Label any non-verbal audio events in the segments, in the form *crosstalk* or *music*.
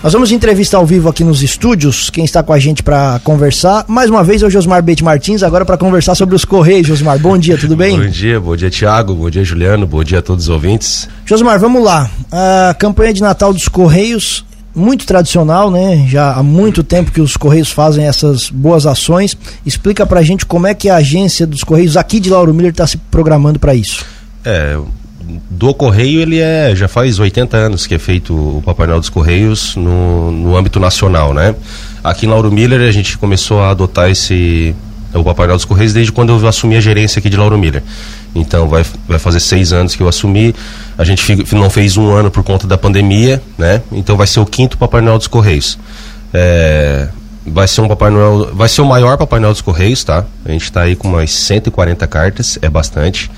Nós vamos entrevistar ao vivo aqui nos estúdios. Quem está com a gente para conversar, mais uma vez, é o Josmar Bete Martins, agora para conversar sobre os Correios. Josmar, bom dia, tudo bem? Bom dia, bom dia, Tiago, bom dia, Juliano, bom dia a todos os ouvintes. Josmar, vamos lá. A campanha de Natal dos Correios, muito tradicional, né? Já há muito tempo que os Correios fazem essas boas ações. Explica pra gente como é que a agência dos Correios aqui de Lauro Miller está se programando para isso. É, do Correio, ele é, já faz 80 anos que é feito o Papai Noel dos Correios no, no âmbito nacional, né? Aqui em Lauro Miller a gente começou a adotar esse, o Papai Noel dos Correios desde quando eu assumi a gerência aqui de Lauro Miller. Então vai, vai fazer seis anos que eu assumi. A gente não fez um ano por conta da pandemia, né? Então vai ser o quinto Papai Noel dos Correios. É, vai ser um Papai Noel, vai ser o maior Papai Noel dos Correios, tá? A gente está aí com umas 140 cartas, é bastante.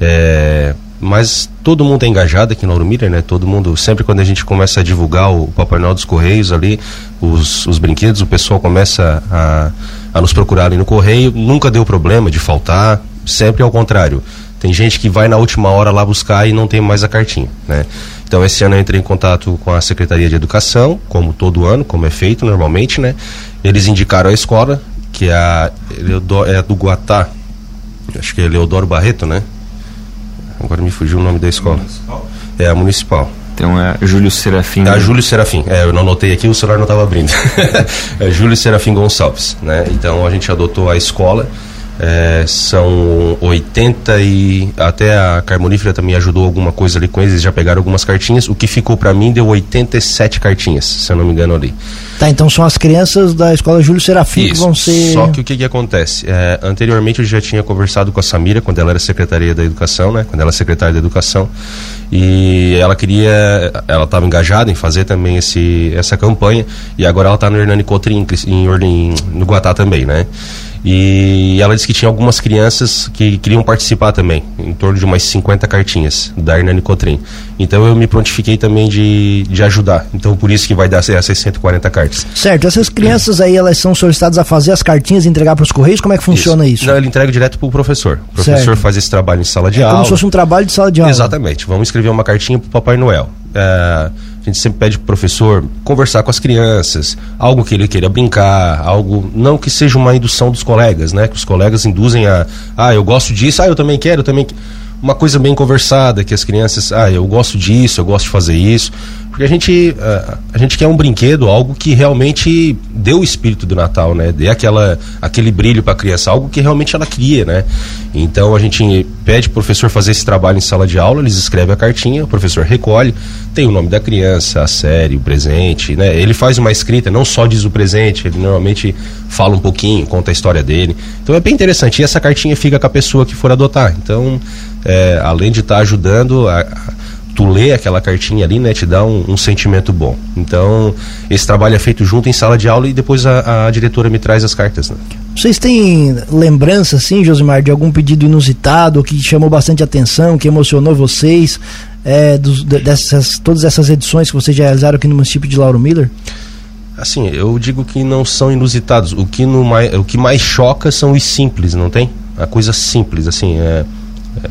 É, mas todo mundo é engajado aqui no Ouro né? Todo mundo, sempre quando a gente começa a divulgar o Papai Noel dos Correios ali, os, os brinquedos, o pessoal começa a, a nos procurar ali no correio, nunca deu problema de faltar, sempre ao contrário. Tem gente que vai na última hora lá buscar e não tem mais a cartinha, né? Então esse ano eu entrei em contato com a Secretaria de Educação, como todo ano, como é feito normalmente, né? Eles indicaram a escola, que é a, é do Guatá, acho que é Leodoro Barreto, né? Agora me fugiu o nome da escola. Municipal? É a municipal. Então é Júlio Serafim. É Júlio Serafim. É, eu não anotei aqui, o celular não estava abrindo. *laughs* é Júlio Serafim Gonçalves, né? Então a gente adotou a escola. É, são 80 e até a Carmonífera também ajudou alguma coisa ali com eles, eles já pegaram algumas cartinhas. O que ficou para mim deu 87 cartinhas, se eu não me engano ali. Tá, então são as crianças da escola Júlio Serafim Isso, que vão ser. Só que o que, que acontece? É, anteriormente eu já tinha conversado com a Samira quando ela era secretaria da educação, né? Quando ela era secretária da educação. E ela queria, ela estava engajada em fazer também esse, essa campanha. E agora ela está no Hernani Cotrim, em, em, no Guatá também, né? E ela disse que tinha algumas crianças que queriam participar também, em torno de umas 50 cartinhas da Hernani Cotrim. Então eu me prontifiquei também de, de ajudar. Então por isso que vai dar essas 140 cartas. Certo, essas crianças aí elas são solicitadas a fazer as cartinhas e entregar para os correios? Como é que funciona isso? isso? Não, ele entrega direto para o professor. O professor certo. faz esse trabalho em sala de é aula. Como se fosse um trabalho de sala de aula. Exatamente. Vamos escrever uma cartinha para o Papai Noel. É, a gente sempre pede pro professor conversar com as crianças, algo que ele queira brincar, algo não que seja uma indução dos colegas, né? Que os colegas induzem a, ah, eu gosto disso, ah, eu também quero, eu também uma coisa bem conversada, que as crianças, ah, eu gosto disso, eu gosto de fazer isso. Porque a gente, a, a gente quer um brinquedo, algo que realmente dê o espírito do Natal, né? Dê aquela, aquele brilho para a criança, algo que realmente ela queria, né? Então a gente pede pro professor fazer esse trabalho em sala de aula, eles escrevem a cartinha, o professor recolhe, tem o nome da criança, a série, o presente, né? Ele faz uma escrita, não só diz o presente, ele normalmente fala um pouquinho, conta a história dele. Então é bem interessante. E essa cartinha fica com a pessoa que for adotar. Então é, além de estar tá ajudando a, a, tu lê aquela cartinha ali, né, te dá um, um, sentimento bom. Então, esse trabalho é feito junto em sala de aula e depois a, a diretora me traz as cartas, né? Vocês têm lembrança, assim, Josimar, de algum pedido inusitado que chamou bastante atenção, que emocionou vocês, é, dos, dessas, todas essas edições que vocês já realizaram aqui no município de Lauro Miller? Assim, eu digo que não são inusitados. O que, no mais, o que mais choca são os simples, não tem? A coisa simples, assim, é, é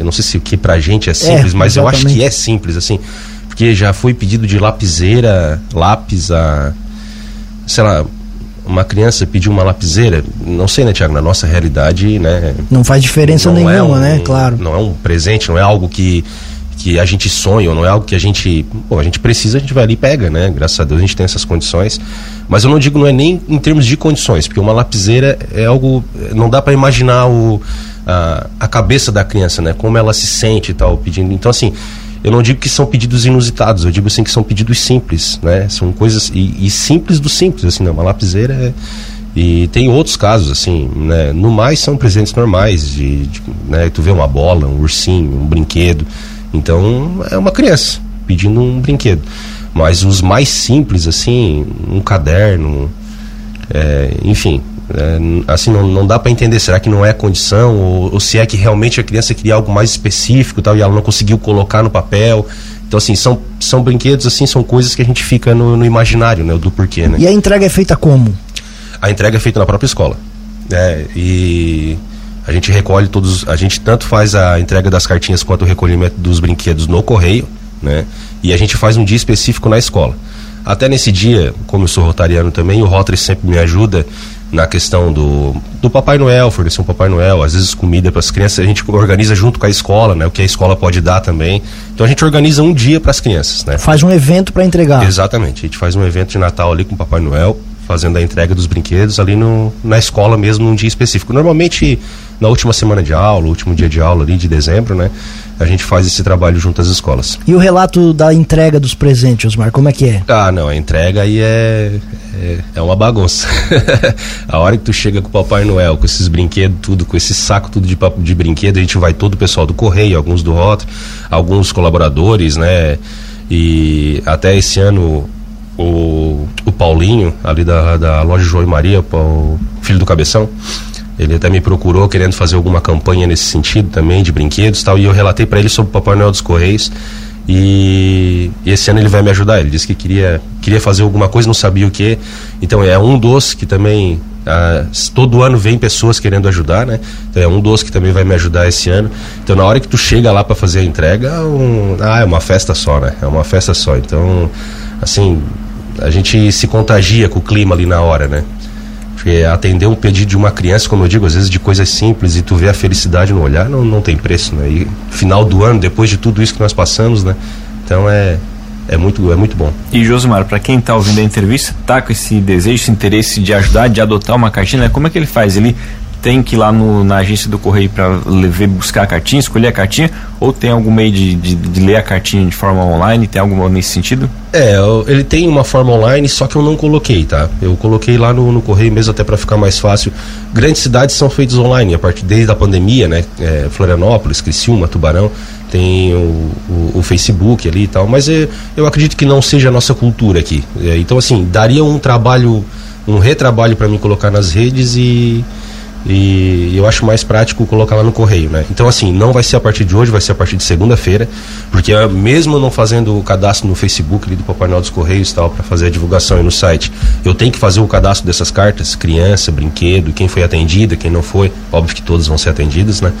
eu não sei se o que pra gente é simples, é, mas eu acho que é simples, assim. Porque já foi pedido de lapiseira, lápis a. Sei lá, uma criança pediu uma lapiseira, não sei, né, Tiago? Na nossa realidade, né? Não faz diferença nenhuma, é um, né? Claro. Não é um presente, não é algo que, que a gente sonha, não é algo que a gente. Pô, a gente precisa, a gente vai ali e pega, né? Graças a Deus a gente tem essas condições. Mas eu não digo, não é nem em termos de condições, porque uma lapiseira é algo. Não dá para imaginar o a, cabeça da criança, né? Como ela se sente e tal, pedindo. Então, assim, eu não digo que são pedidos inusitados, eu digo assim que são pedidos simples, né? São coisas e, e simples do simples, assim, né? Uma lapiseira é, e tem outros casos assim, né? No mais são presentes normais de, de né? Tu vê uma bola, um ursinho, um brinquedo, então é uma criança pedindo um brinquedo. Mas os mais simples assim, um caderno, é, enfim, é, assim, não, não dá para entender, será que não é condição? Ou, ou, se é que realmente a criança queria algo mais específico tal, e ela não conseguiu colocar no papel. Então, assim, são, são brinquedos, assim, são coisas que a gente fica no, no imaginário, né? Do porquê, né? E a entrega é feita como? A entrega é feita na própria escola. É, e a gente recolhe todos, a gente tanto faz a entrega das cartinhas quanto o recolhimento dos brinquedos no correio, né? E a gente faz um dia específico na escola. Até nesse dia, como eu sou rotariano também, o Rotary sempre me ajuda na questão do, do Papai Noel, fornecer um Papai Noel, às vezes comida para as crianças, a gente organiza junto com a escola, né? O que a escola pode dar também. Então a gente organiza um dia para as crianças, né? Faz um evento para entregar. Exatamente. A gente faz um evento de Natal ali com o Papai Noel, fazendo a entrega dos brinquedos ali no, na escola mesmo num dia específico. Normalmente na última semana de aula, último dia de aula ali de dezembro, né? A gente faz esse trabalho junto às escolas. E o relato da entrega dos presentes, Osmar, como é que é? Ah, não, a entrega aí é, é, é uma bagunça. *laughs* a hora que tu chega com o Papai Noel, com esses brinquedos, tudo, com esse saco tudo de, de brinquedo, a gente vai todo o pessoal do Correio, alguns do Rot, alguns colaboradores, né? E até esse ano o, o Paulinho, ali da, da loja João e Maria, o filho do Cabeção, ele até me procurou querendo fazer alguma campanha nesse sentido também, de brinquedos e tal, e eu relatei para ele sobre o Papai Noel dos Correios. E, esse ano ele vai me ajudar. Ele disse que queria, queria fazer alguma coisa, não sabia o que. Então é um doce que também. Ah, todo ano vem pessoas querendo ajudar, né? Então é um doce que também vai me ajudar esse ano. Então na hora que tu chega lá para fazer a entrega, é um, ah, é uma festa só, né? É uma festa só. Então, assim, a gente se contagia com o clima ali na hora, né? Porque atender um pedido de uma criança, como eu digo, às vezes de coisas simples e tu vê a felicidade no olhar, não, não tem preço, né? E final do ano, depois de tudo isso que nós passamos, né? Então é, é muito, é muito bom. E Josmar, para quem está ouvindo a entrevista, tá com esse desejo, esse interesse de ajudar, de adotar uma cartinha, né? como é que ele faz? Ele tem que ir lá no, na agência do correio para levar buscar a cartinha, escolher a cartinha, ou tem algum meio de, de, de, ler a cartinha de forma online? Tem alguma nesse sentido? É, ele tem uma forma online, só que eu não coloquei, tá? Eu coloquei lá no, no correio mesmo até para ficar mais fácil. Grandes cidades são feitas online, a partir desde a pandemia, né? É, Florianópolis, Criciúma, Tubarão, tem o, o, o, Facebook ali e tal, mas é, eu acredito que não seja a nossa cultura aqui. É, então, assim, daria um trabalho, um retrabalho para mim colocar nas redes e e eu acho mais prático colocar lá no correio, né? Então assim, não vai ser a partir de hoje, vai ser a partir de segunda-feira, porque ah, mesmo não fazendo o cadastro no Facebook ali do Papai Noel dos Correios tal para fazer a divulgação aí no site, eu tenho que fazer o cadastro dessas cartas, criança, brinquedo, quem foi atendida, quem não foi, óbvio que todas vão ser atendidas, né?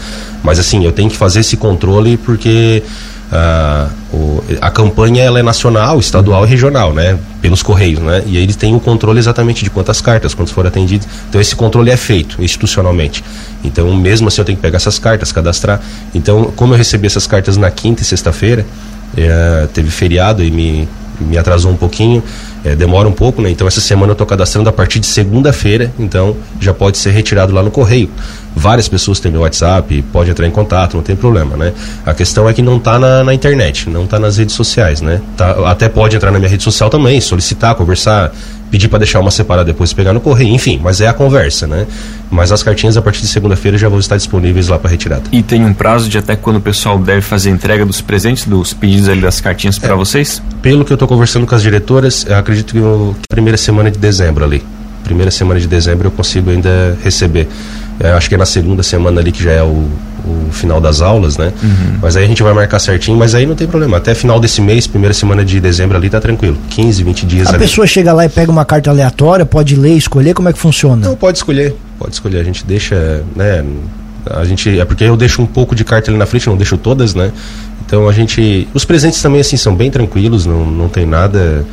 Mas assim, eu tenho que fazer esse controle porque a, o, a campanha ela é nacional, estadual e regional, né? Pelos correios, né? E eles têm o controle exatamente de quantas cartas, quantos foram atendidos. Então esse controle é feito institucionalmente. Então mesmo assim eu tenho que pegar essas cartas, cadastrar. Então como eu recebi essas cartas na quinta e sexta-feira, é, teve feriado e me me atrasou um pouquinho, é, demora um pouco, né? Então essa semana eu estou cadastrando a partir de segunda-feira, então já pode ser retirado lá no correio. Várias pessoas têm meu WhatsApp, pode entrar em contato, não tem problema, né? A questão é que não está na, na, internet, não está nas redes sociais, né? Tá, até pode entrar na minha rede social também, solicitar, conversar, pedir para deixar uma separada depois pegar no correio, enfim, mas é a conversa, né? Mas as cartinhas a partir de segunda-feira já vão estar disponíveis lá para retirada. E tem um prazo de até quando o pessoal deve fazer a entrega dos presentes, dos pedidos ali das cartinhas para é, vocês? Pelo que eu estou conversando com as diretoras, eu acredito que a primeira semana de dezembro ali. Primeira semana de dezembro eu consigo ainda receber. É, acho que é na segunda semana ali que já é o, o final das aulas, né? Uhum. Mas aí a gente vai marcar certinho, mas aí não tem problema. Até final desse mês, primeira semana de dezembro ali, tá tranquilo. 15, 20 dias A ali. pessoa chega lá e pega uma carta aleatória, pode ler, escolher, como é que funciona? Não, pode escolher. Pode escolher. A gente deixa, né? A gente. É porque eu deixo um pouco de carta ali na frente, não deixo todas, né? Então a gente. Os presentes também, assim, são bem tranquilos, não, não tem nada.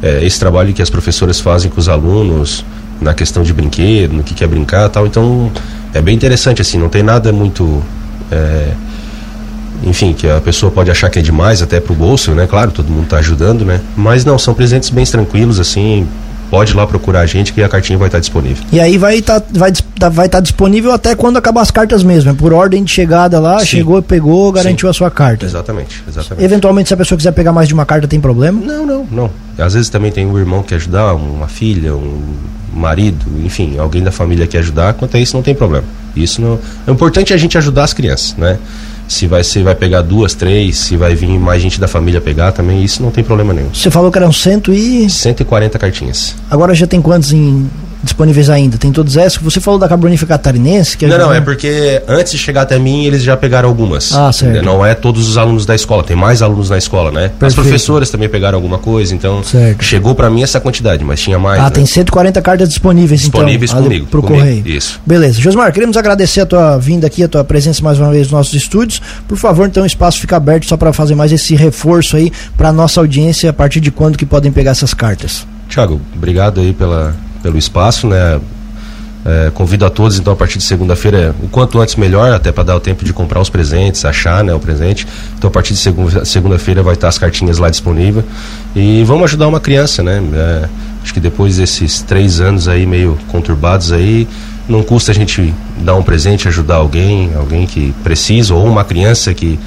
É, esse trabalho que as professoras fazem com os alunos na questão de brinquedo, no que quer brincar tal. Então é bem interessante, assim, não tem nada muito. É, enfim, que a pessoa pode achar que é demais até pro bolso, né? Claro, todo mundo está ajudando, né? Mas não, são presentes bem tranquilos, assim, pode ir lá procurar a gente que a cartinha vai estar disponível. E aí vai estar tá, vai, tá, vai tá disponível até quando acabar as cartas mesmo, é por ordem de chegada lá, Sim. chegou, pegou, garantiu Sim. a sua carta. Exatamente, exatamente. Eventualmente, se a pessoa quiser pegar mais de uma carta, tem problema? Não, não, não. Às vezes também tem um irmão que ajudar, uma filha, um marido, enfim, alguém da família que ajudar, quanto a isso não tem problema. Isso não. O importante é a gente ajudar as crianças, né? se vai ser vai pegar duas, três, se vai vir mais gente da família pegar também, isso não tem problema nenhum. Você falou que eram cento e 140 cartinhas. Agora já tem quantos em disponíveis ainda? Tem todas essas? Você falou da Carbonífera Catarinense? Que não, não, é porque antes de chegar até mim, eles já pegaram algumas. Ah, certo. Não é todos os alunos da escola, tem mais alunos na escola, né? Perfeito. As professoras também pegaram alguma coisa, então certo. chegou para mim essa quantidade, mas tinha mais. Ah, né? tem 140 cartas disponíveis, disponíveis então. Disponíveis comigo. Pro comigo. correio. Isso. Beleza. Josmar, queremos agradecer a tua vinda aqui, a tua presença mais uma vez nos nossos estúdios. Por favor, então o espaço fica aberto só para fazer mais esse reforço aí para nossa audiência, a partir de quando que podem pegar essas cartas. Tiago, obrigado aí pela, pelo espaço, né? É, convido a todos, então, a partir de segunda-feira, o quanto antes melhor, até para dar o tempo de comprar os presentes, achar né, o presente. Então, a partir de segunda-feira vai estar as cartinhas lá disponíveis. E vamos ajudar uma criança, né? É, acho que depois desses três anos aí meio conturbados aí, não custa a gente dar um presente, ajudar alguém, alguém que precisa, ou uma criança que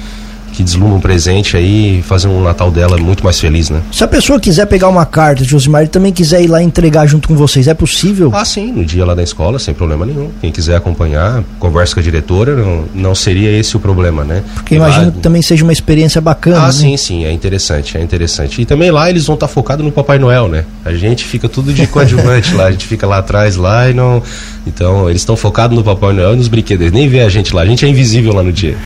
que deslumbra um presente aí e fazer um Natal dela muito mais feliz, né? Se a pessoa quiser pegar uma carta, Josimar, e também quiser ir lá entregar junto com vocês, é possível? Ah, sim, no dia lá da escola, sem problema nenhum. Quem quiser acompanhar, conversa com a diretora, não, não seria esse o problema, né? Porque imagino lá... que também seja uma experiência bacana. Ah, né? sim, sim, é interessante, é interessante. E também lá eles vão estar focados no Papai Noel, né? A gente fica tudo de coadjuvante lá, a gente fica lá atrás lá e não. Então, eles estão focados no Papai Noel e nos brinquedos, nem vê a gente lá, a gente é invisível lá no dia.